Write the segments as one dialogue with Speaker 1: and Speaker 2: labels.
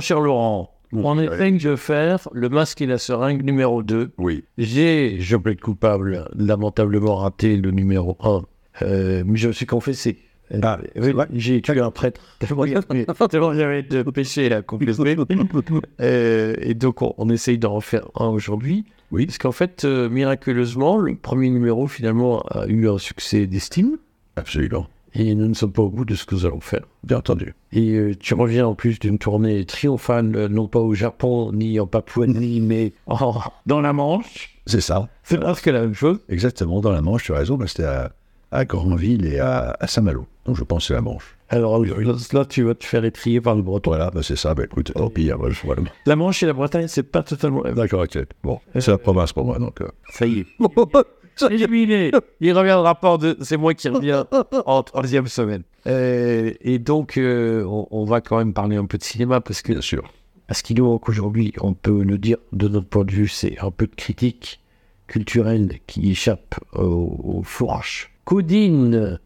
Speaker 1: mon cher Laurent, on
Speaker 2: Ouais.
Speaker 1: essaye de faire le masque et la seringue numéro 2.
Speaker 2: Oui.
Speaker 1: J'ai, je plaide coupable, lamentablement raté le numéro 1, euh, mais je me suis confessé.
Speaker 2: Ah,
Speaker 1: Euh,
Speaker 2: c'est vrai
Speaker 1: j'ai tué un prêtre. Tellement j'avais de péché à confesser. Euh, et donc, on, on essaye d'en refaire un aujourd'hui.
Speaker 2: Oui.
Speaker 1: Parce qu'en fait, euh, miraculeusement, le premier numéro, finalement, a eu un succès d'estime.
Speaker 2: Absolument.
Speaker 1: Et nous ne sommes pas au bout de ce que nous allons faire.
Speaker 2: Bien entendu.
Speaker 1: Et euh, tu reviens en plus d'une tournée triomphale, euh, non pas au Japon, ni en Papouasie, mais en- dans la Manche.
Speaker 2: C'est ça.
Speaker 1: C'est presque la même chose.
Speaker 2: Exactement, dans la Manche, tu as raison, c'était à, à Granville et à, à Saint-Malo. Donc je pense que c'est la Manche.
Speaker 1: Alors là, là, tu vas te faire étrier par le breton.
Speaker 2: Voilà, bah, c'est ça, bah, écoute, tant pis, voilà, voilà.
Speaker 1: La Manche et la Bretagne, c'est pas totalement.
Speaker 2: D'accord, ok. Bon, c'est la province pour moi, donc. euh.
Speaker 1: Ça y est. Éliminé. Il reviendra pas. deux- C'est moi qui reviens en troisième semaine. Euh, et donc, euh, on, on va quand même parler un peu de cinéma parce que
Speaker 2: Bien sûr.
Speaker 1: Parce qu'il nous manque aujourd'hui, on peut le dire, de notre point de vue, c'est un peu de critique culturelle qui échappe au, au fourrage. Codine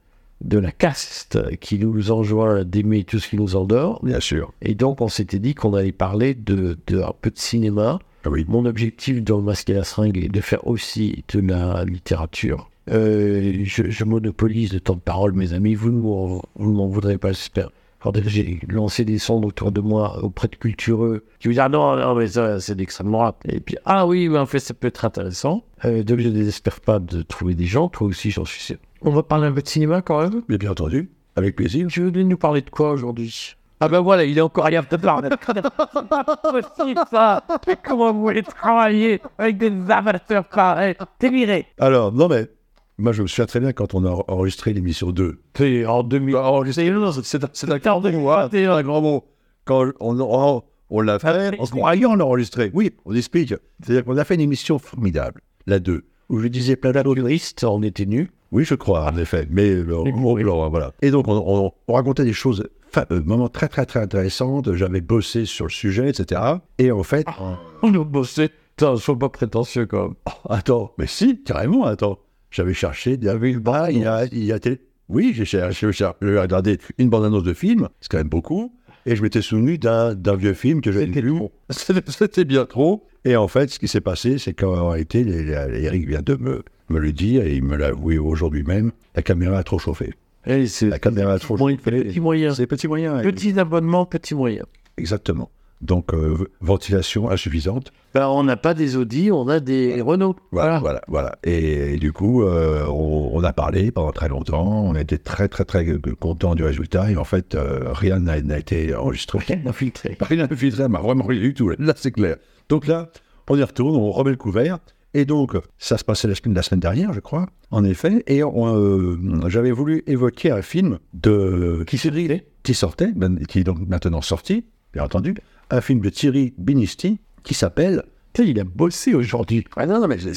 Speaker 1: de la caste qui nous enjoint d'aimer tout ce qui nous endort.
Speaker 2: Bien sûr.
Speaker 1: Et donc, on s'était dit qu'on allait parler de, de un peu de cinéma.
Speaker 2: Ah oui.
Speaker 1: Mon objectif dans le masque et la seringue est de faire aussi de la littérature. Euh, je, je monopolise le temps de parole, mes amis. Vous ne m'en- voudrez pas, j'espère. J'ai lancé des sondes autour de moi auprès de cultureux qui me disent Ah non, non, mais ça, c'est d'extrême droite. Et puis, ah oui, mais en fait, ça peut être intéressant. Euh, donc, je ne désespère pas de trouver des gens. Toi aussi, j'en suis sûr. On va parler un peu de cinéma quand même?
Speaker 2: Mais bien entendu, avec plaisir.
Speaker 1: Tu veux nous parler de quoi aujourd'hui? Ah ben voilà, il est encore de parler. C'est ça Mais comment vous voulez travailler avec des amateurs pareils T'es viré
Speaker 2: Alors, non, mais moi, je me souviens très bien quand on a enregistré l'émission 2.
Speaker 1: T'es en 2000.
Speaker 2: Enregistré, non, non, c'est c'est un quart de mois. C'est un grand mot. Quand on, on, on l'a fait, on se l'a enregistré. Oui, on explique. C'est-à-dire qu'on a fait une émission formidable, la 2, où je disais plein
Speaker 1: Humoriste, on était nus.
Speaker 2: Oui, je crois, en effet. Mais euh, alors, voilà. Et donc, on, on- on racontait des choses fa- euh, vraiment très, très, très intéressantes. J'avais bossé sur le sujet, etc. Et en fait,
Speaker 1: On a bossé. Putain, sois pas prétentieux quand même.
Speaker 2: attends, mais si, carrément, attends. J'avais cherché, il y avait bah, il y a, il y a télé- Oui, j'ai cherché, j'ai regardé une bande-annonce de film, c'est quand même beaucoup. Et je m'étais souvenu d'un vieux film que j'avais vu. C'était bien trop. Et en fait, ce qui s'est passé, c'est qu'en réalité, Eric vient de me, me le dire, et il me l'a avoué aujourd'hui même, la caméra a trop chauffé.
Speaker 1: Eh, c'est
Speaker 2: La caméra trop
Speaker 1: moyen- petit moyen.
Speaker 2: C'est petit moyen.
Speaker 1: Petit abonnement, petit moyen.
Speaker 2: Exactement. Donc, euh, ventilation insuffisante.
Speaker 1: Ben, on n'a pas des Audi, on a des Renault.
Speaker 2: Voilà, voilà, voilà. Et, et du coup, euh, on, on a parlé pendant très longtemps. On était très, très, très content du résultat. Et en fait, euh, rien n'a n'a été enregistré.
Speaker 1: Rien infiltré.
Speaker 2: Rien n'a filtré, mais vraiment rien du tout. Là, c'est clair. Donc là, on y retourne, on remet le couvert. Et donc, ça se passait la semaine, la semaine dernière, je crois, en effet. Et euh, j'avais voulu évoquer un film de,
Speaker 1: Qui s'est drillé
Speaker 2: qui sortait, ben, qui est donc maintenant sorti, bien entendu, un film de Thierry Binisti qui s'appelle
Speaker 1: il a bossé aujourd'hui.
Speaker 2: Ah non, non, mais je-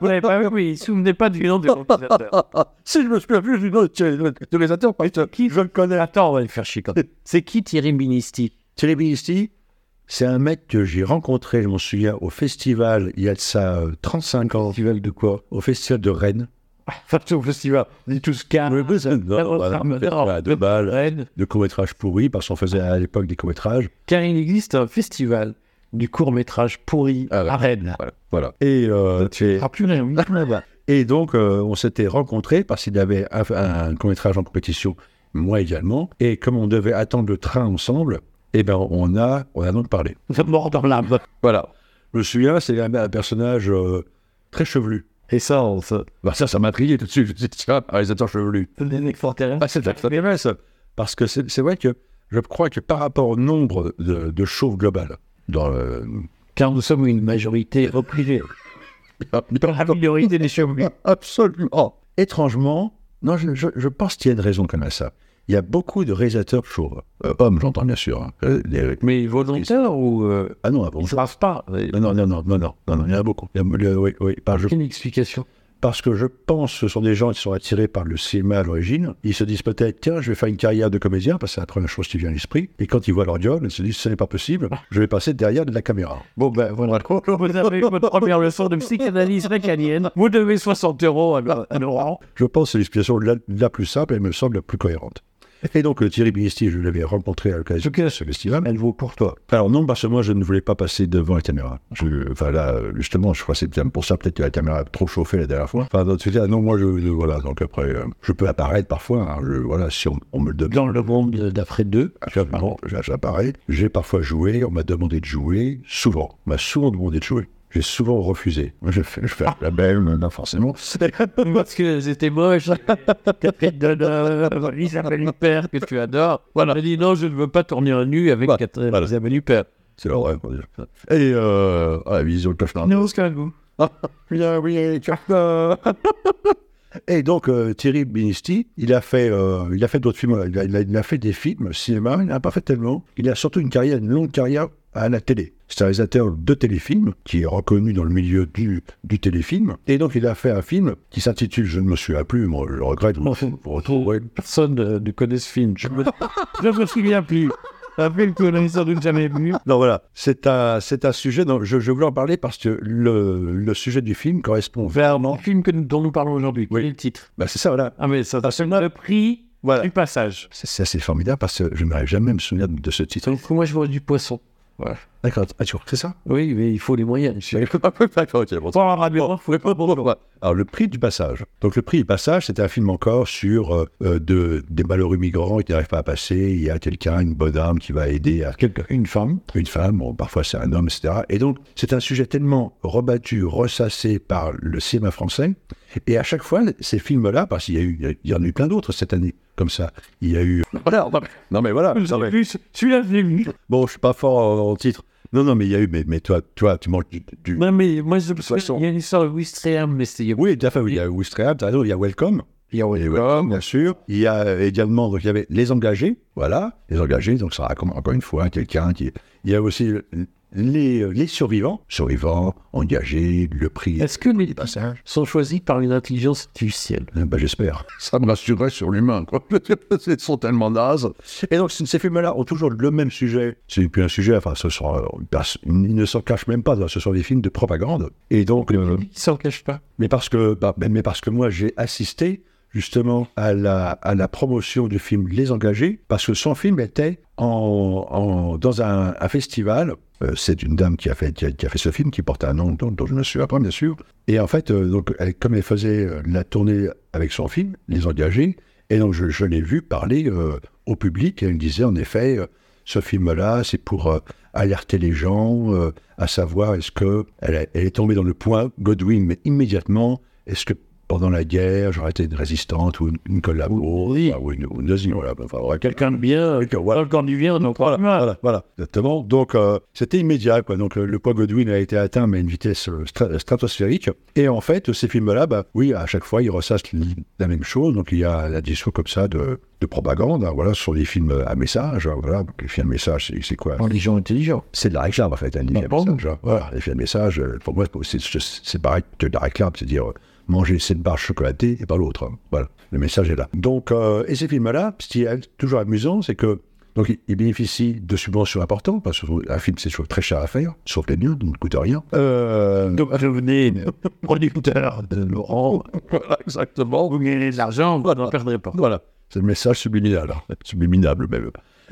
Speaker 1: Vous n'avez pas vu, oui, il ne se souvenait pas du nom du réalisateur.
Speaker 2: si je me souviens plus du nom de réalisateur, par exemple,
Speaker 1: Qui je le connais Attends, on va le faire chier quand même. C'est qui Thierry Binisti?
Speaker 2: Thierry Binisti, c'est un mec que j'ai rencontré, je m'en souviens, au festival, il y a de ça euh, 35 ans,
Speaker 1: Festival de quoi?
Speaker 2: Au festival de Rennes.
Speaker 1: Enfin, au festival. On est tous calmes.
Speaker 2: Oui, oui, c'est- non, voilà, voilà, de balles,
Speaker 1: Rennes.
Speaker 2: de courts-métrages pourris, parce qu'on faisait à l'époque des courts-métrages.
Speaker 1: Car il existe un festival du court-métrage pourri
Speaker 2: Ah ouais.
Speaker 1: à Rennes.
Speaker 2: Voilà. voilà. Et, euh, tu-
Speaker 1: Ah, plus rien, oui.
Speaker 2: et donc, euh, on s'était rencontrés parce qu'il avait un, un court-métrage en compétition, moi également. Et comme on devait attendre le train ensemble, eh ben, on a, on a donc parlé.
Speaker 1: Mort dans l'âme.
Speaker 2: Voilà. Je me souviens, c'est un, un personnage euh, très chevelu.
Speaker 1: Et ça, on se.
Speaker 2: Bah, ça, ça m'a intrigué tout de suite. Je me suis dit, tiens, un réalisateur chevelu.
Speaker 1: C'est des extraterrestres.
Speaker 2: Ah, c'est intéressant. Parce que c'est vrai que je crois que par rapport au nombre de, de chauves globales, dans le...
Speaker 1: Car nous sommes une majorité reprisée. Dans la minorité des chevelus.
Speaker 2: Absolument. Étrangement, non, je, je- je pense qu'il y a une raison comme à ça il y a beaucoup de réalisateurs chauves, euh, hommes, j'entends bien sûr. Hein. Euh, Les...
Speaker 1: Mais volontaires ou. Euh...
Speaker 2: ah non, avant
Speaker 1: Ils ne pas.
Speaker 2: Ah non, non, non, non, non, non, non, il y en a beaucoup. Il y a, le,
Speaker 1: explication.
Speaker 2: Parce que je pense que ce sont des gens qui sont attirés par le cinéma à l'origine. Ils se disent peut-être, tiens, je vais faire une carrière de comédien, parce que c'est la première chose qui vient à l'esprit. Et quand ils voient leur diable, ils se disent, ce n'est pas possible, ah. je vais passer derrière de la caméra.
Speaker 1: Bon, ben voilà. Vous avez votre première leçon de psychanalyse lacanienne. Vous devez 60 euros à Laurent.
Speaker 2: Je pense que c'est l'explication la, la plus simple et me semble la plus cohérente. Et donc, Thierry Binisti, je l'avais rencontré à l'occasion de ce festival.
Speaker 1: Elle vaut pour toi.
Speaker 2: Alors non, parce que moi, je ne voulais pas passer devant la caméra. Je, enfin là, justement, je crois que c'est pour ça peut-être que la caméra a trop chauffé la dernière fois. Enfin, tous les cas, non, moi, je, voilà. Donc après, euh, je peux apparaître parfois. hein, je, voilà, si on, on me le demande.
Speaker 1: Dans le monde d'après deux, tu.
Speaker 2: Bon, j'apparais. J'ai parfois joué, on m'a demandé de jouer, souvent. On m'a souvent demandé de jouer. J'ai souvent refusé. Moi, je fais, je fais la belle, non, forcément.
Speaker 1: Parce que c'était moche. Catherine Deneuve, Isabelle Huppert, que tu adores. Voilà. Elle a dit non, je ne veux pas tourner un nu avec
Speaker 2: Voilà.
Speaker 1: Catherine
Speaker 2: Voilà.
Speaker 1: Isabelle Huppert.
Speaker 2: C'est va dire. Et euh, ah, la vision de cauchemar.
Speaker 1: Non, c'est un goût.
Speaker 2: Bien, oui, cauchemar. Et donc, euh, Thierry Binisti, il a fait, euh, il a fait d'autres films. Il a, il a- il a fait des films, cinéma. Il n'a pas fait tellement. Il a surtout une carrière, une longue carrière à la télé. C'est un réalisateur de téléfilms qui est reconnu dans le milieu du, du téléfilm. Et donc, il a fait un film qui s'intitule, je ne me souviens plus, moi, je le regrette, vous, vous retrouverez.
Speaker 1: Personne euh, ne connaît ce film. Je me, je me souviens plus. Que l'on sans doute jamais vu.
Speaker 2: Non, voilà, c'est un, c'est un sujet dont je, je voulais en parler parce que le, le sujet du film correspond vraiment.
Speaker 1: Le film que nous- dont nous parlons aujourd'hui. Quel
Speaker 2: Oui.
Speaker 1: est le titre?
Speaker 2: Bah, c'est ça, voilà.
Speaker 1: Ah, mais ça,
Speaker 2: Ah,
Speaker 1: c'est le prix
Speaker 2: Voilà.
Speaker 1: du passage.
Speaker 2: C'est assez formidable parce que je ne m'arrive jamais à me souvenir de ce titre.
Speaker 1: Donc, moi, je vois du poisson. Voilà.
Speaker 2: D'accord, ah, tu c'est ça?
Speaker 1: Oui, mais il faut les moyens. monsieur.
Speaker 2: D'accord, ok, bon.
Speaker 1: Il faut.
Speaker 2: Alors, le prix du passage. Donc, le prix du passage, c'était un film encore sur euh, euh, de, des malheureux migrants qui n'arrivent pas à passer. Il y a quelqu'un, une bonne âme qui va aider à une femme, une femme, bon, parfois c'est un homme, etc. Et donc, c'est un sujet tellement rebattu, ressassé par le cinéma français. Et à chaque fois, ces films-là, parce qu'il y a eu, il y en a eu plein d'autres cette année, comme ça. Il y a eu. Voilà, non mais voilà.
Speaker 1: celui-là, je l'ai vu.
Speaker 2: Bon, je suis pas fort en, en titre. Non, non, mais il y a eu, mais, mais toi, toi, tu manques du. du-
Speaker 1: Non, mais moi, je
Speaker 2: façon.
Speaker 1: il y a une histoire de Wistreham, mais
Speaker 2: Oui, tout à fait. oui, Il y a Wistreham, t'as raison, il y a Welcome.
Speaker 1: il y a
Speaker 2: Welcome, bien sûr. Il y a euh, également, donc il y avait les engagés, voilà, les engagés, donc ça raconte encore une fois quelqu'un qui. Il y a aussi les, euh, les survivants, survivants, engagés, le prix.
Speaker 1: Est-ce que les
Speaker 2: passages
Speaker 1: sont choisis par une intelligence artificielle?
Speaker 2: Eh ben, J'espère. Ça me rassurerait sur l'humain, quoi. Ils sont tellement nazes. Et donc, ces films-là ont toujours le même sujet. C'est plus un sujet, enfin, ce sont, euh, ils ne s'en cachent même pas, ce sont des films de propagande. Et donc, euh,
Speaker 1: Ils s'en cachent pas.
Speaker 2: mais parce que, bah, mais- mais parce que moi, j'ai assisté justement à la, à la promotion du film Les Engagés, parce que son film était en, en- dans un, un festival. Euh, c'est une dame qui a, fait, qui, a, fait ce film, qui porte un nom dont, je me souviens pas, bien sûr. Et en fait, euh, donc, elle- comme elle faisait euh, la tournée avec son film, Les Engagés, et donc je, l'ai vu parler au public, et elle disait en effet, ce film-là, c'est pour alerter les gens, à savoir est-ce que elle, a- elle est tombée dans le point Godwin, mais immédiatement, est-ce que pendant la guerre, j'aurais été une résistante ou une, une collabo,
Speaker 1: Oui.
Speaker 2: enfin, ou une, ou une nazie, voilà, enfin, voilà,
Speaker 1: Quelqu'un de bien,
Speaker 2: Quelqu'un, voilà.
Speaker 1: du bien, donc
Speaker 2: voilà,
Speaker 1: voilà.
Speaker 2: exactement. Donc, euh, c'était immédiat, quoi. Donc, le, le poids Godwin a été atteint, mais à une vitesse euh, stra- stratosphérique. Et en fait, ces films-là, bah, oui, à chaque fois, ils ressassent la même chose. Donc, il y a la discours comme ça de, de propagande. hein, voilà, ce sont des films à message. hein, voilà, donc les films à message, c'est- quoi?
Speaker 1: Pour les gens intelligents.
Speaker 2: C'est de la réclame, en fait, films
Speaker 1: bon?
Speaker 2: message. hein. Voilà, les films à message, euh, pour moi, c'est- pareil que de la réclame, c'est-à-dire euh, manger cette barre chocolatée et pas l'autre. Voilà, le message est là. Donc, euh, et ces films-là, ce qui est toujours amusant, c'est que donc, ils- bénéficient de subventions importantes, parce qu'un film, c'est toujours très cher à faire, sauf les mieux, donc ne coûte rien. Euh,
Speaker 1: Donc, revenez, producteur de Laurent,
Speaker 2: voilà, exactement.
Speaker 1: vous gagnez de l'argent, vous n'en perdrez pas.
Speaker 2: Voilà, c'est le message subliminal, hein. subliminable même.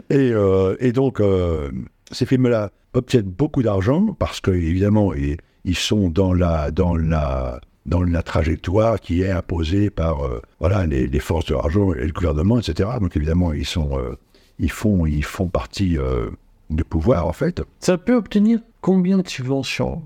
Speaker 2: Et, euh, et donc, euh, ces films-là obtiennent beaucoup d'argent parce que évidemment, ils, ils sont dans la, dans la, dans la trajectoire qui est imposée par euh, voilà les, les forces de l'argent et le gouvernement, etc. Donc évidemment, ils sont, euh, ils font, ils font partie euh, du pouvoir en fait.
Speaker 1: Ça peut obtenir combien de subventions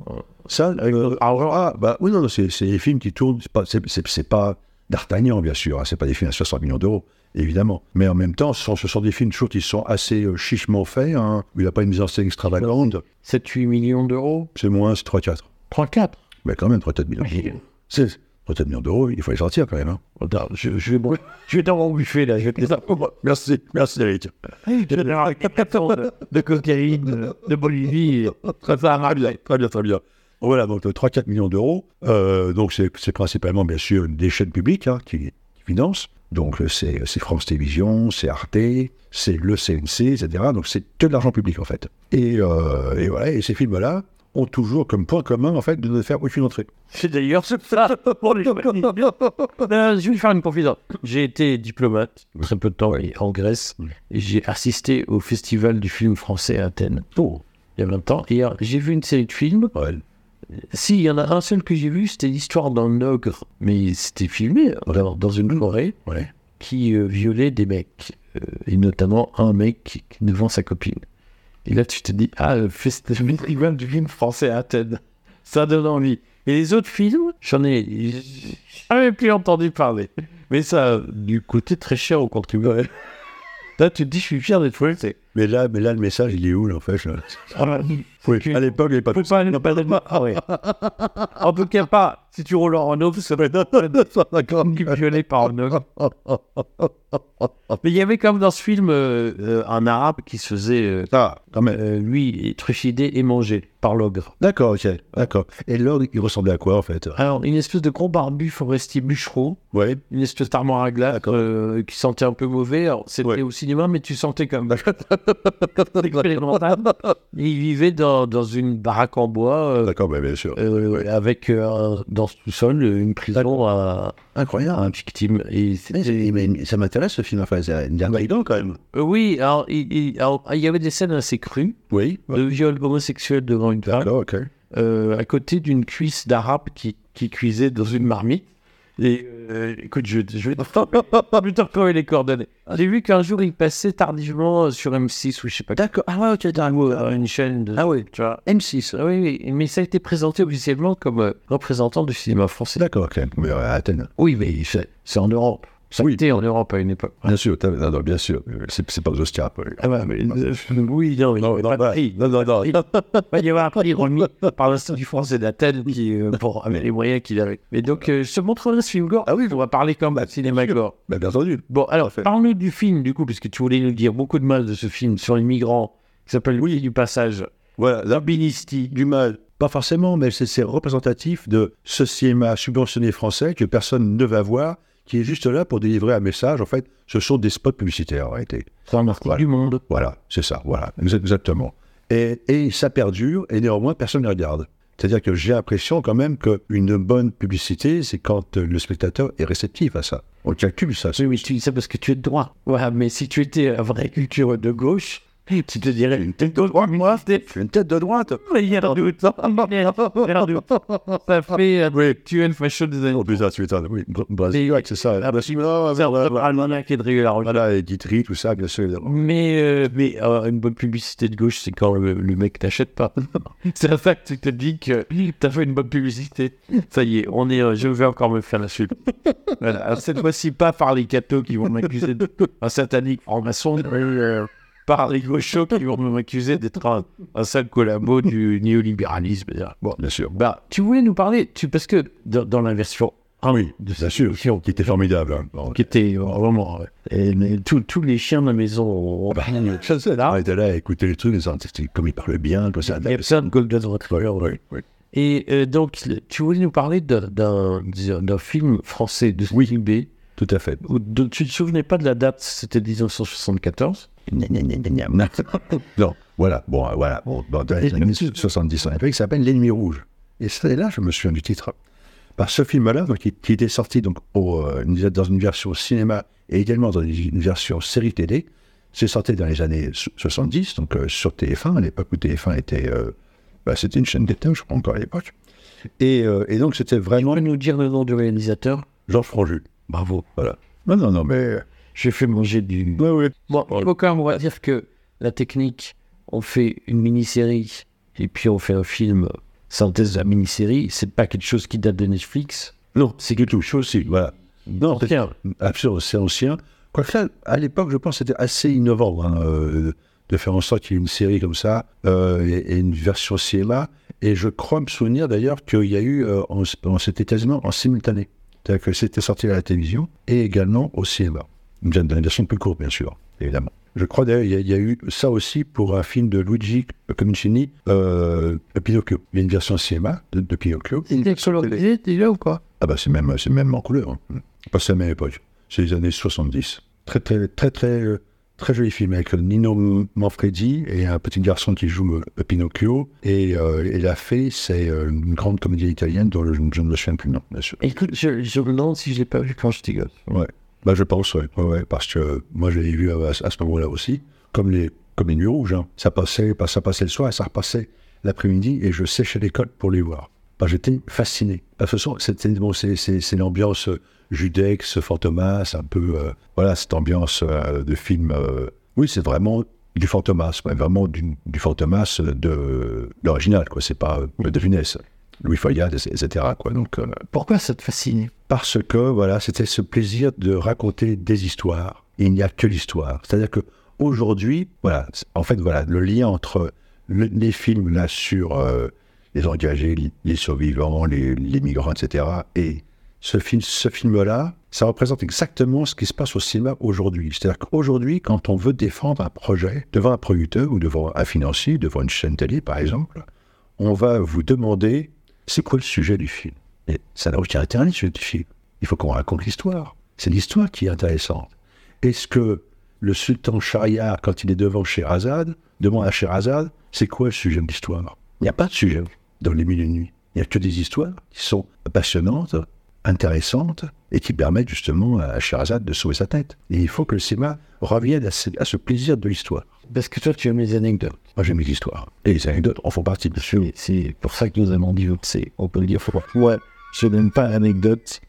Speaker 2: Ça, euh, alors, ah, bah, oui, non, non, c'est des films qui tournent, c'est pas, d'Artagnan, bien sûr, hein, c'est pas des films à 60 millions d'euros, évidemment. Mais en même temps, ce sont, ce sont des films, toujours, qui sont assez euh, chichement faits, hein, où il n'y a pas une mise en scène extravagante,
Speaker 1: 7-8 millions d'euros
Speaker 2: c'est moins, c'est 3-4.
Speaker 1: 3-4
Speaker 2: Mais quand même, 3-4 millions d'euros. C'est 3-4 millions d'euros, il faut les sortir quand même. Hein.
Speaker 1: Attends, je, je vais, bon, je vais dans mon buffet là, je vais te les
Speaker 2: Merci, merci Eric.
Speaker 1: Je vais avoir 4 tonnes de, de cocaïne de, de Bolivie.
Speaker 2: Très bien, très bien, très bien. Voilà, donc euh, 3-4 millions d'euros. Euh, donc c'est principalement, bien sûr, des chaînes publiques hein, qui, qui financent. Donc euh, c'est c'est France Télévisions, c'est Arte, c'est le CNC, etc. Donc c'est que de l'argent public en fait. Et, euh, et voilà, et ces films-là ont toujours comme point commun, en fait, de ne faire aucune entrée.
Speaker 1: C'est d'ailleurs ce ça pour les Euh, Je vais faire une confidence. J'ai été diplomate très peu de temps en Grèce et j'ai assisté au festival du film français à Athènes
Speaker 2: Oh,
Speaker 1: il y a 20 ans. Et euh, j'ai vu une série de films.
Speaker 2: ouais.
Speaker 1: Si, il y en a un seul que j'ai vu, c'était l'histoire d'un ogre. Mais c'était filmé euh, dans, dans une forêt
Speaker 2: Ouais.
Speaker 1: qui euh, violait des mecs. euh, et notamment un mec devant sa copine. Et là, tu te dis, ah, le festival du film français à Athènes. Ça donne envie. Et les autres films, j'en ai jamais plus entendu parler. Mais ça, du côté très cher aux contribuables. Là, tu te dis, je suis fier d'être français.
Speaker 2: Mais là, mais là, le message, il est où, là, en fait là
Speaker 1: Oui.
Speaker 2: À l'époque, il n'y avait pas tout
Speaker 1: pas, pas de- ah ouais. En tout cas, pas si tu roules en Renault, ça va être violé par un ogre. Mais il y avait comme dans ce film euh, un arabe qui se faisait, euh,
Speaker 2: Ah, quand même.
Speaker 1: euh, lui, trucider et manger par l'ogre.
Speaker 2: D'accord, ok, d'accord. Et l'ogre, il ressemblait à quoi, en fait?
Speaker 1: Alors, une espèce de gros barbu forestier bûcheron,
Speaker 2: Ouais.
Speaker 1: une espèce d'armoire à glace euh, qui sentait un peu mauvais. C'était
Speaker 2: Ouais.
Speaker 1: au cinéma, mais tu sentais comme expérimental. Il vivait dans, dans une baraque en bois. euh,
Speaker 2: D'accord, bien sûr.
Speaker 1: euh,
Speaker 2: Ouais.
Speaker 1: avec euh, dans ce sous-sol une prison à, à
Speaker 2: Incroyable.
Speaker 1: un victime. Et
Speaker 2: Mais, mais ça m'intéresse, ce film. Enfin, c'est une intriguant, quand même.
Speaker 1: Euh, oui, alors il, il- alors, il y avait des scènes assez crues
Speaker 2: Oui.
Speaker 1: de viol homosexuel devant une femme,
Speaker 2: D'accord, ok.
Speaker 1: euh, à côté d'une cuisse d'arabe qui, qui cuisait dans une marmite. Et euh, écoute, je, je vais plus te les coordonnées. J'ai vu qu'un jour il passait tardivement sur M6 ou je sais pas.
Speaker 2: D'accord. Ah ouais, ok, d'accord.
Speaker 1: euh, une chaîne de.
Speaker 2: Ah oui.
Speaker 1: Tu vois.
Speaker 2: M6.
Speaker 1: Ah oui, oui, mais ça a été présenté officiellement comme euh, représentant du cinéma français.
Speaker 2: D'accord, ok. Mais euh, à Athènes.
Speaker 1: Oui, mais c'est en Europe. Ça
Speaker 2: Oui.
Speaker 1: en Europe à une époque.
Speaker 2: Bien sûr, t'as- non, non, bien sûr. C'est pas ouais.
Speaker 1: Ah ouais, mais, euh, oui, non, il
Speaker 2: Non,
Speaker 1: y
Speaker 2: non,
Speaker 1: avait pas de prix.
Speaker 2: non, non, non.
Speaker 1: Il va y avoir un prix remis par l'Institut français d'Athènes qui, euh, pour, avec les moyens qu'il avait. Mais donc, euh, je te montrerai ce film gore. Ah oui, on va parler comme bah, cinéma gore.
Speaker 2: Bah, bien entendu.
Speaker 1: Bon, alors, parle-nous du film, du coup, puisque tu voulais nous dire beaucoup de mal de ce film sur les migrants, qui s'appelle Oui du passage.
Speaker 2: Voilà, là,
Speaker 1: Bilisti.
Speaker 2: du mal. Pas forcément, mais c'est c'est représentatif de ce cinéma subventionné français que personne ne va voir, qui est juste là pour délivrer un message. En fait, ce sont des spots publicitaires, en réalité.
Speaker 1: C'est un article
Speaker 2: Voilà.
Speaker 1: du monde.
Speaker 2: Voilà, c'est ça, voilà, exa- exactement. Et, et ça perdure, et néanmoins, personne ne regarde. C'est-à-dire que j'ai l'impression quand même qu'une bonne publicité, c'est quand euh, le spectateur est réceptif à ça. On calcule ça.
Speaker 1: Oui, mais tu dis ça parce que tu es de droite. Ouais, mais si tu étais à vraie culture de gauche, tu te dirais une tête de droite, moi,
Speaker 2: une tête de droite.
Speaker 1: Mais il y a un doute. Il y a un doute. Ça fait actuel fashion des années.
Speaker 2: Oh putain, tu m'étonnes, oui. Br- Brésil, ouais, c'est ça.
Speaker 1: Ah, bah,
Speaker 2: si, non,
Speaker 1: almanach et de régularité.
Speaker 2: voilà, Guitry, tout ça, bien sûr. évidemment.
Speaker 1: Mais, euh, mais euh, une bonne publicité de gauche, c'est quand le, mec t'achète pas. c'est un fact, tu te dis que t'as fait une bonne publicité. Ça y est, on est, euh, je vais encore me faire la suite. cette fois-ci, pas par les cathos qui vont m'accuser d'un satanique franc-maçon, euh, par les gauchos qui vont m'accuser d'être un, un sale collabo du néolibéralisme. Bon,
Speaker 2: Bien sûr.
Speaker 1: bah, tu voulais nous parler, tu, parce que dans, dans la version
Speaker 2: Ah oui,
Speaker 1: de
Speaker 2: bien sûr. Qui était formidable. hein. Bon,
Speaker 1: qui était euh, vraiment. ouais. Et, mais tous- tous les chiens de la maison ont.
Speaker 2: bah, sais, là. On était là à écouter les trucs, comme ils parlent bien, comme ça.
Speaker 1: Il y a Golden Retriever.
Speaker 2: Oui, oui.
Speaker 1: Et euh, donc, tu voulais nous parler d'un- film français de
Speaker 2: Oui.
Speaker 1: Steve B.
Speaker 2: Tout à fait.
Speaker 1: de- tu ne te souvenais pas de la date, c'était 1974.
Speaker 2: non, voilà, bon, voilà, bon, dans les années 70, on avait qui s'appelle L'ennemi rouge. Et c'est là, je me souviens du titre. Par ce film-là, qui, qui était sorti donc, au, euh, dans une version cinéma et également dans une, version série télé, c'est sorti dans les années so- 70, donc euh, sur TF1, à l'époque où TF1 était. euh, bah, c'était une chaîne d'État, je crois encore à l'époque. Et, euh, et donc, c'était
Speaker 1: Tu
Speaker 2: vraiment
Speaker 1: peux nous dire le nom du réalisateur?
Speaker 2: Georges Franju.
Speaker 1: Bravo.
Speaker 2: Voilà. Non, non, non, mais.
Speaker 1: J'ai fait manger du.
Speaker 2: Ouais, ouais.
Speaker 1: Bon, il faut quand même on va dire que la technique, on fait une mini-série et puis on fait un film euh, synthèse de la mini-série, c'est pas quelque chose qui date de Netflix.
Speaker 2: Non, c'est quelque chose, si, voilà. Non, c'est-
Speaker 1: Ancien.
Speaker 2: Absolument, c'est ancien. Quoique là, à l'époque, je pense que c'était assez innovant hein, euh, de faire en sorte qu'il y ait une série comme ça euh, et, et une version cinéma. Et je crois me souvenir d'ailleurs qu'il y a eu, euh, c'était quasiment en simultané. C'est-à-dire que c'était sorti à la télévision et également au cinéma. Bien, Dans une version plus courte, bien sûr, évidemment. Je crois d'ailleurs qu'il y, a- il y a eu ça aussi pour un film de Luigi Comincini, euh, Pinocchio. Il y a une version cinéma de, de Pinocchio.
Speaker 1: Il était colorisé déjà ou quoi
Speaker 2: Ah bah c'est même, c'est même en couleur. hein. Pas c'est la même époque. C'est les années 70. Très très très très euh, très joli film avec Nino Manfredi et un petit garçon qui joue euh, Pinocchio. Et, euh, et la fée, c'est euh, une grande comédie italienne dont je, je ne me souviens plus le nom, bien sûr.
Speaker 1: Écoute, je, je me demande si je l'ai pas vu quand j'étais gosse.
Speaker 2: Ouais. Bah, je pense, ouais. ouais, ouais, parce que moi, je l'ai vu à, à ce moment-là aussi, comme les, comme les nuits rouges. hein. Ça, passait, pas- ça passait le soir et ça repassait l'après-midi et je séchais l'école pour les voir. Bah, J'étais fasciné. Parce que ce sont- c'était- bon, c'est l'ambiance euh, Judex, Fantomas, un peu, euh, voilà, cette ambiance euh, de film. euh, oui, c'est vraiment du Fantomas, ouais, vraiment du, du Fantomas de l'original, quoi. C'est pas euh, de Louis Foyade, etc., quoi. Donc,
Speaker 1: Pourquoi ça te fascine?
Speaker 2: parce que voilà, c'était ce plaisir de raconter des histoires. Et il n'y a que l'histoire. C'est-à-dire que aujourd'hui, voilà, en fait, voilà, le lien entre le- les films là sur les engagés, les, survivants, les, migrants, etc. Et ce film, ce film-là, ça représente exactement ce qui se passe au cinéma aujourd'hui. C'est-à-dire qu'aujourd'hui, quand on veut défendre un projet devant un producteur ou devant un financier, devant une chaîne télé, par exemple, on va vous demander c'est quoi le sujet du film? Et ça n'a aucun intérêt, le sujet du film. Il faut qu'on raconte l'histoire. C'est l'histoire qui est intéressante. Est-ce que le sultan Shahriar, quand il est devant Sherazade, demande à Sherazade, c'est quoi le sujet de l'histoire? Il n'y a pas de sujet dans les mille et une nuits. Il n'y a que des histoires qui sont passionnantes, intéressantes, et qui permettent justement à Sherazade de sauver sa tête. Et il faut que le cinéma revienne à ce, à ce plaisir de l'histoire.
Speaker 1: Parce que toi, tu aimes les anecdotes.
Speaker 2: Moi, j'aime les histoires. Et les anecdotes en font partie, bien sûr.
Speaker 1: C'est pour ça que nous avons dit c'est on peut le dire fort. Ouais, je n'aime pas l'anecdote,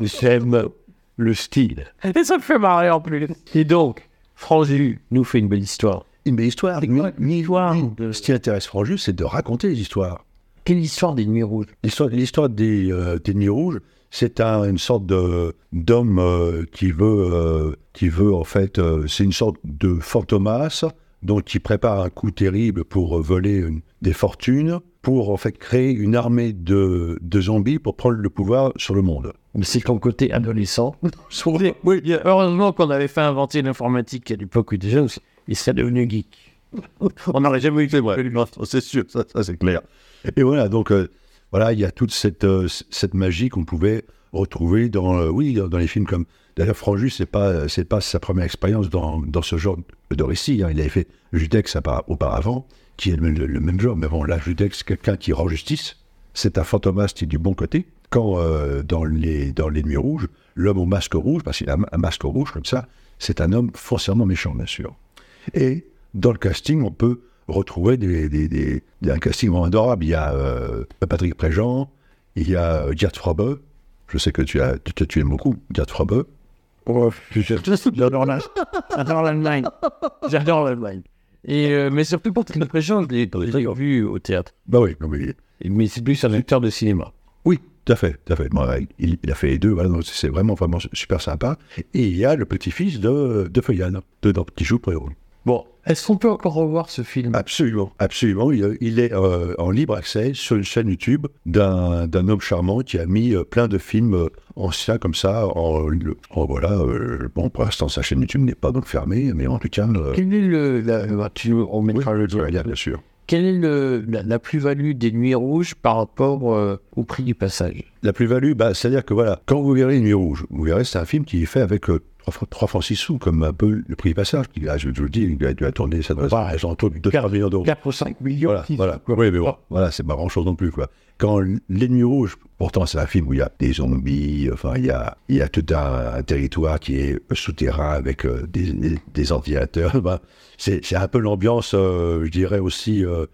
Speaker 1: j'aime le style. Et ça me fait marrer en plus. Et donc, Franju nous fait une belle histoire.
Speaker 2: Une belle histoire.
Speaker 1: Une histoire. de-
Speaker 2: Ce qui intéresse Franjus, c'est de raconter les histoires.
Speaker 1: Quelle histoire des nuits rouges?
Speaker 2: L'histoire, l'histoire des, euh, des Nuits Rouges, c'est un- une sorte de, d'homme euh, qui veut, euh, qui veut en fait, euh, c'est une sorte de fantomas, donc qui prépare un coup terrible pour euh, voler une- des fortunes, pour en fait créer une armée de, de zombies pour prendre le pouvoir sur le monde.
Speaker 1: Mais c'est ton côté adolescent. Oui, heureusement qu'on avait fait inventer l'informatique à l'époque où déjà, il serait devenu geek. On n'aurait jamais eu
Speaker 2: non, c'est sûr, ça, ça, c'est clair. Et voilà, donc euh, voilà, il y a toute cette, euh, cette magie qu'on pouvait retrouver dans, euh, oui, dans, dans les films comme. D'ailleurs, Franjus, c'est pas, c'est pas sa première expérience dans, dans ce genre de récit. hein. Il avait fait Judex auparavant, qui est le, le- le même genre. Mais bon, là, Judex, quelqu'un qui rend justice. C'est un fantomas qui est du bon côté. Quand dans, les, dans Les Nuits Rouges, l'homme au masque rouge, parce qu'il a un masque rouge comme ça, c'est un homme foncièrement méchant, bien sûr. Et dans le casting, on peut retrouver des, des- des- des- un casting vraiment adorable. Il y a euh, Patrick Préjean, il y a euh, Gerd Frobe. Je sais que tu, as, tu, tu aimes beaucoup Gerd Frobe.
Speaker 1: Oh, J'adore la- j'adore l'Allemagne. J'adore l'Allemagne. Et euh, mais surtout pour une pression, je l'ai vu au théâtre.
Speaker 2: Bah oui, non, mais-
Speaker 1: Mais c'est plus un acteur de cinéma.
Speaker 2: oui, tout à fait, tout à fait. Bon, il, il a fait les deux, voilà, c'est vraiment, vraiment super sympa. Et il y a le petit-fils de, de Feuillane, dedans, qui joue Préau.
Speaker 1: Bon, est-ce qu'on peut encore revoir ce film?
Speaker 2: Absolument, absolument. Il, il est euh, en libre accès sur une chaîne YouTube d'un d'un homme charmant qui a mis euh, plein de films euh, anciens comme ça. En, le- voilà, bon, pour l'instant, sa chaîne YouTube n'est pas donc fermée, mais en tout cas,
Speaker 1: Quel est le. la- bah, tu, on
Speaker 2: oui,
Speaker 1: mettra le
Speaker 2: bien sûr.
Speaker 1: Quelle est le, la, la plus-value des nuits rouges par rapport euh, au prix du passage?
Speaker 2: La plus-value, bah, c'est-à-dire que voilà, quand vous verrez Nuit Rouge, vous verrez c'est un film qui est fait avec euh, 3, francs 6 sous, comme un peu le prix passage. Là, je, je vous le dis, il a dû a tourné, ça doit
Speaker 1: Ouais.
Speaker 2: genre autour de 2 millions d'euros.
Speaker 1: 4 ou 5 millions
Speaker 2: Voilà, voilà. Oui, mais bon, voilà, c'est pas grand chose non plus, quoi. Quand Les Nuits Rouges, pourtant c'est un film où il y a des zombies, enfin il y a, il y a tout un, un territoire qui est souterrain avec euh, des, des, des ordinateurs. Ben, c'est un peu l'ambiance, euh, je dirais aussi euh,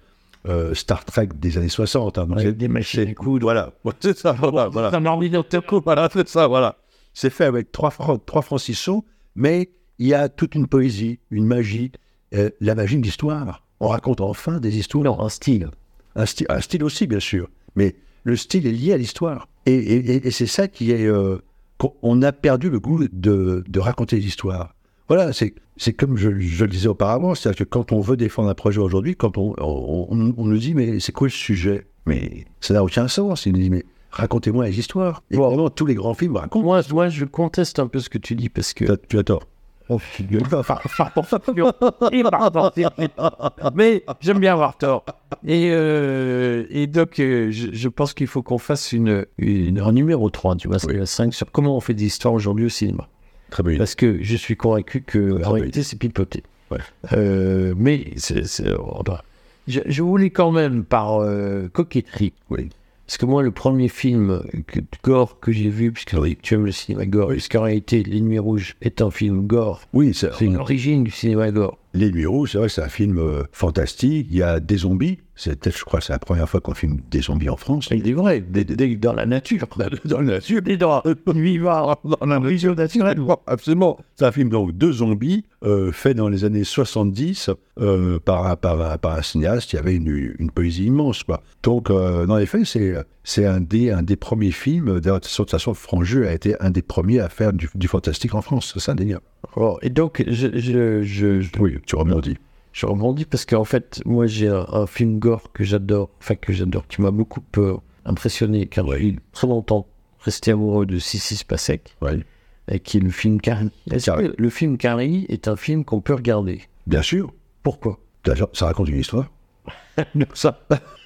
Speaker 2: euh, Star Trek des années 60. hein. Donc c'est-
Speaker 1: des machines à coudre.
Speaker 2: Voilà, c'est ça, voilà, voilà.
Speaker 1: Un ordinateur.
Speaker 2: Voilà, c'est ça, voilà. C'est fait avec 3 francs, 3 francs 6 sous, mais il y a toute une poésie, une magie, euh, la magie de l'histoire. On raconte enfin des histoires
Speaker 1: Non, un style.
Speaker 2: un, style aussi, bien sûr. Mais le style est lié à l'histoire. Et, et- et- et c'est ça qui est. euh, on a perdu le goût de, de raconter des histoires. Voilà, c'est comme je, je le disais auparavant, c'est-à-dire que quand on veut défendre un projet aujourd'hui, quand on, on, on- on nous dit, mais c'est quoi le sujet? Mais ça n'a aucun sens. Il nous dit, mais racontez-moi les histoires. Et
Speaker 1: Bon.
Speaker 2: vraiment, tous les grands films racontent.
Speaker 1: Moi, moi, je conteste un peu ce que tu dis parce que.
Speaker 2: Tu as- tort.
Speaker 1: Oh, c'est- Mais j'aime bien avoir tort. Et, euh, et donc, euh, je, je pense qu'il faut qu'on fasse une, une- un numéro 3, tu vois,
Speaker 2: Oui.
Speaker 1: le 5 sur comment on fait des histoires aujourd'hui au cinéma.
Speaker 2: Très idée.
Speaker 1: Parce que je suis convaincu que en réalité, c'est pipoté.
Speaker 2: Ouais.
Speaker 1: Euh, mais doit- je, je voulais quand même, par coquetterie,
Speaker 2: Oui.
Speaker 1: Parce que moi, le premier film que, gore que j'ai vu, puisque tu aimes le cinéma gore, puisqu'en réalité, L'ennemi rouge est un film gore,
Speaker 2: Oui, c'est
Speaker 1: c'est l'origine du cinéma gore.
Speaker 2: Les Nuits Rouges, c'est vrai que c'est un film euh, fantastique. Il y a des zombies. C'est je crois, que c'est la première fois qu'on filme des zombies en France.
Speaker 1: Il est vrai, des- des- dans la nature.
Speaker 2: Dans la nature.
Speaker 1: Des dans vivant, dans la vision naturelle.
Speaker 2: Absolument. C'est un film donc de zombies euh, fait dans les années 70 euh, par, un, par, un, par un cinéaste qui avait une, une poésie immense. Quoi. Donc, dans les faits, c'est, c'est un, des, un des premiers films. De toute façon, Franjeu a été un des premiers à faire du, du fantastique en France. C'est ça, indéniable.
Speaker 1: Oh, et donc, je, je, je, je-
Speaker 2: Oui, tu rebondis.
Speaker 1: Je rebondis parce qu'en fait, moi j'ai un, un film gore que j'adore, enfin que j'adore, qui m'a beaucoup euh, impressionné, car
Speaker 2: Ouais.
Speaker 1: j'ai très longtemps resté amoureux de Sissi Spacek, et qui est le film Carrie. Que le film Carrie est un film qu'on peut regarder?
Speaker 2: Bien sûr.
Speaker 1: Pourquoi?
Speaker 2: D'ailleurs, Ça raconte une histoire.
Speaker 1: Ça.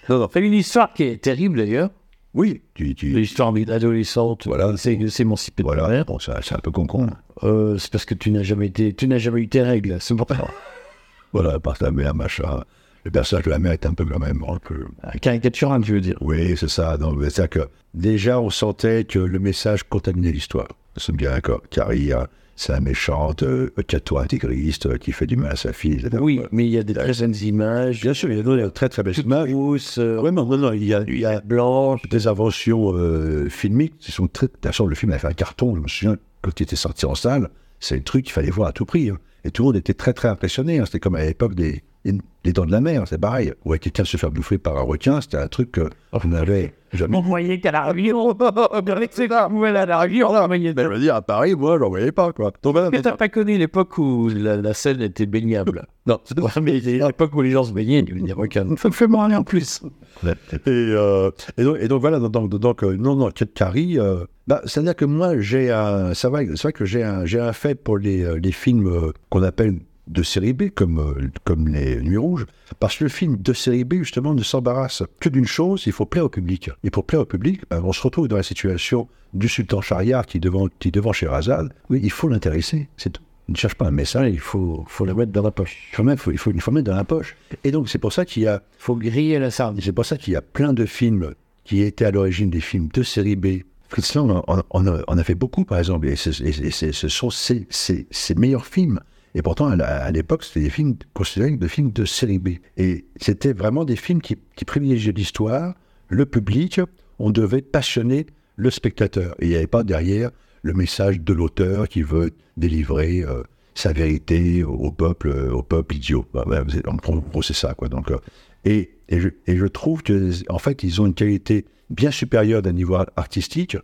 Speaker 2: Non, non.
Speaker 1: C'est une histoire qui est terrible d'ailleurs,
Speaker 2: Oui, tu, tu-
Speaker 1: l'histoire adolescente
Speaker 2: Voilà.
Speaker 1: essaye de s'émanciper de
Speaker 2: voilà.
Speaker 1: mère.
Speaker 2: Bon, c'est c'est un peu con-con.
Speaker 1: Euh, c'est parce que tu n'as jamais été, tu n'as jamais eu tes règles, c'est pour ça.
Speaker 2: Voilà, par ta mère, machin. Le personnage de la mère est un peu quand même un peu.
Speaker 1: Caricatural, tu veux dire
Speaker 2: Oui, c'est ça. C'est-à-dire que déjà, on sentait que le message contaminait l'histoire. C'est bien d'accord. Carrie, hein, c'est la méchante, euh, cato intégriste euh, qui fait du mal à sa fille. etc.
Speaker 1: Oui, mais il y a des très jeunes images.
Speaker 2: Bien sûr, il y a des très très belles images.
Speaker 1: rousses, euh,
Speaker 2: Vraiment, non, non, il y a, il y a
Speaker 1: blanches.
Speaker 2: des inventions euh, filmiques qui sont très. D'ailleurs, le film a fait un carton, je me souviens, quand il était sorti en salle, c'est un truc qu'il fallait voir à tout prix. hein. Et tout le monde était très très impressionné. hein. C'était comme à l'époque des, des Dents de la Mer, c'est pareil. Ouais, quelqu'un se faire bouffer par un requin, c'était un truc que on n'avait jamais.
Speaker 1: On voyait qu'à la réunion, avec ses nouvelles à la réunion, on voyait
Speaker 2: Ben, je veux dire, à Paris, moi, j'en voyais pas, quoi. Donc,
Speaker 1: Mais t'as pas connu l'époque où la, la scène était baignable?
Speaker 2: non,
Speaker 1: mais l'époque où les gens se baignaient, il y avait des requins. Fait marrer en plus.
Speaker 2: Et, euh, et, donc, et donc, voilà, donc, donc, euh, non, non, Kate Carrie, euh, bah, c'est-à-dire que moi, j'ai un, c'est vrai que j'ai un, un fait pour les, euh, les films qu'on appelle de série B, comme, euh, comme les Nuits Rouges, parce que le film de série B, justement, ne s'embarrasse que d'une chose, il faut plaire au public. Et pour plaire au public, ben, on se retrouve dans la situation du sultan Shahriar qui est devant, qui est devant Sherazade. Oui, il faut l'intéresser, c'est tout. Il ne cherche pas un message, il faut,
Speaker 1: Faut la mettre dans la poche.
Speaker 2: il faut, il faut, il faut mettre dans la poche. Et donc, c'est pour ça qu'il y a
Speaker 1: Faut griller la sardine.
Speaker 2: c'est pour ça qu'il y a plein de films qui étaient à l'origine des films de série B. Fritz Lang en, a, a fait beaucoup, par exemple, et, ce sont ses, ses- ses meilleurs films. Et pourtant, à, l'époque, c'était des films considérés comme des films de série B. Et c'était vraiment des films qui, privilégiaient l'histoire, le public. On devait passionner le spectateur. Et il n'y avait pas derrière le message de l'auteur qui veut délivrer euh, sa vérité au, peuple, euh, au peuple idiot. Bah, bah, c'est ça, quoi. Donc, euh, et, et, je, et je trouve que, en fait, ils ont une qualité bien supérieure d'un niveau artistique,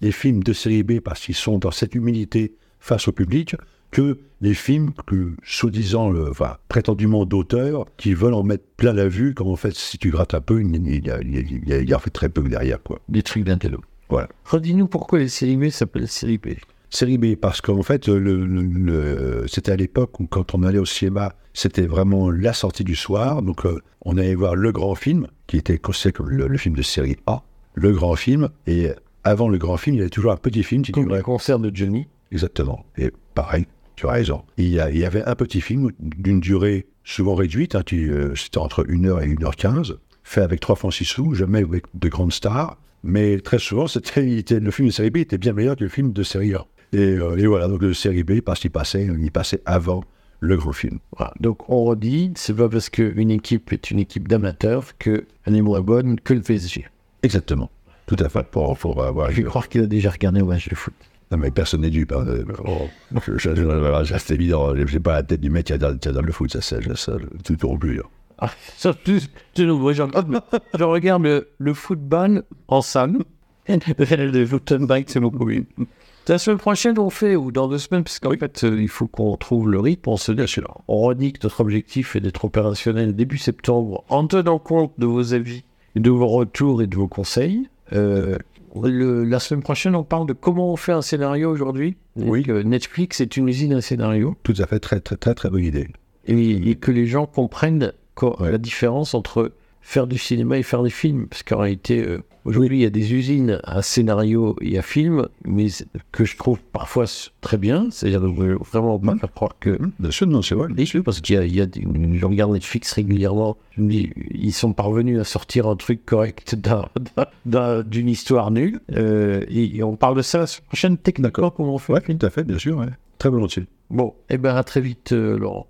Speaker 2: les films de série B, parce qu'ils sont dans cette humilité face au public, que les films que, soi-disant, enfin, prétendument d'auteurs, qui veulent en mettre plein la vue, quand en fait, si tu grattes un peu, il y a, il y a, il y a- il y a- il y a en fait très peu derrière, quoi.
Speaker 1: Des trucs d'intello.
Speaker 2: Voilà.
Speaker 1: Redis-nous pourquoi les séries B s'appellent série B.
Speaker 2: Série B, parce qu'en fait, le, le- le- c'était à l'époque où, quand on allait au cinéma, c'était vraiment la sortie du soir. Donc, euh, on allait voir le grand film, qui était considéré comme le, le film de série A, le grand film. Et avant le grand film, il y avait toujours un petit film qui
Speaker 1: Comme le concert de Johnny.
Speaker 2: Exactement. Et pareil, tu as raison. Il y, a- il y avait un petit film d'une durée souvent réduite, hein, euh, c'était entre 1h et 1h15, fait avec 3 francs 6 sous, jamais avec de grandes stars. Mais très souvent, c'était, était- le film de série B était bien meilleur que le film de série A. Et, euh, et voilà, donc le série B, parce qu'il passait, il passait avant le grand film.
Speaker 1: Voilà. Donc on redit, c'est pas parce qu'une équipe est une équipe d'amateurs qu'elle est moins bonne que le PSG.
Speaker 2: Exactement. Tout à fait. Pour, pour avoir.
Speaker 1: Je crois qu'il a déjà regardé un match de foot.
Speaker 2: Non, mais personne n'est dupe. hein. C'est évident. J'ai pas la tête du mec qui adore, qui le foot, ça, c'est ça, tout pour plus. hein.
Speaker 1: Ah, ça, je, je regarde le, le football en salle. le football, c'est mon premier. La semaine prochaine, on fait, ou dans deux semaines, parce qu'en fait, euh, il faut qu'on trouve le rythme. On se dit, on redit que notre objectif est d'être opérationnel début septembre, en tenant compte de vos avis, de vos retours et de vos conseils. Euh, le- la semaine prochaine, on parle de comment on fait un scénario aujourd'hui.
Speaker 2: Oui.
Speaker 1: Que Netflix est une usine à scénario
Speaker 2: Tout à fait, très, très, très, très bonne idée.
Speaker 1: et, et que les gens comprennent
Speaker 2: Ouais.
Speaker 1: la différence entre faire du cinéma et faire des films. Parce qu'en réalité, euh, aujourd'hui, il y a des usines à scénario et à film, mais que je trouve parfois très bien. C'est-à-dire euh, vraiment pas faire croire que.
Speaker 2: Hum, Bien sûr, non, c'est vrai.
Speaker 1: Jeux, parce qu'il y a, il y a des- je regarde Netflix régulièrement, je me dis, ils sont parvenus à sortir un truc correct d'un- d'un- d'un- d'une histoire nulle. Euh, et, et on parle de ça la prochaine, techniquement, comment on fait.
Speaker 2: Ouais, tout à fait, bien sûr, ouais. Très volontiers.
Speaker 1: Bon, eh ben à très vite, euh, Laurent.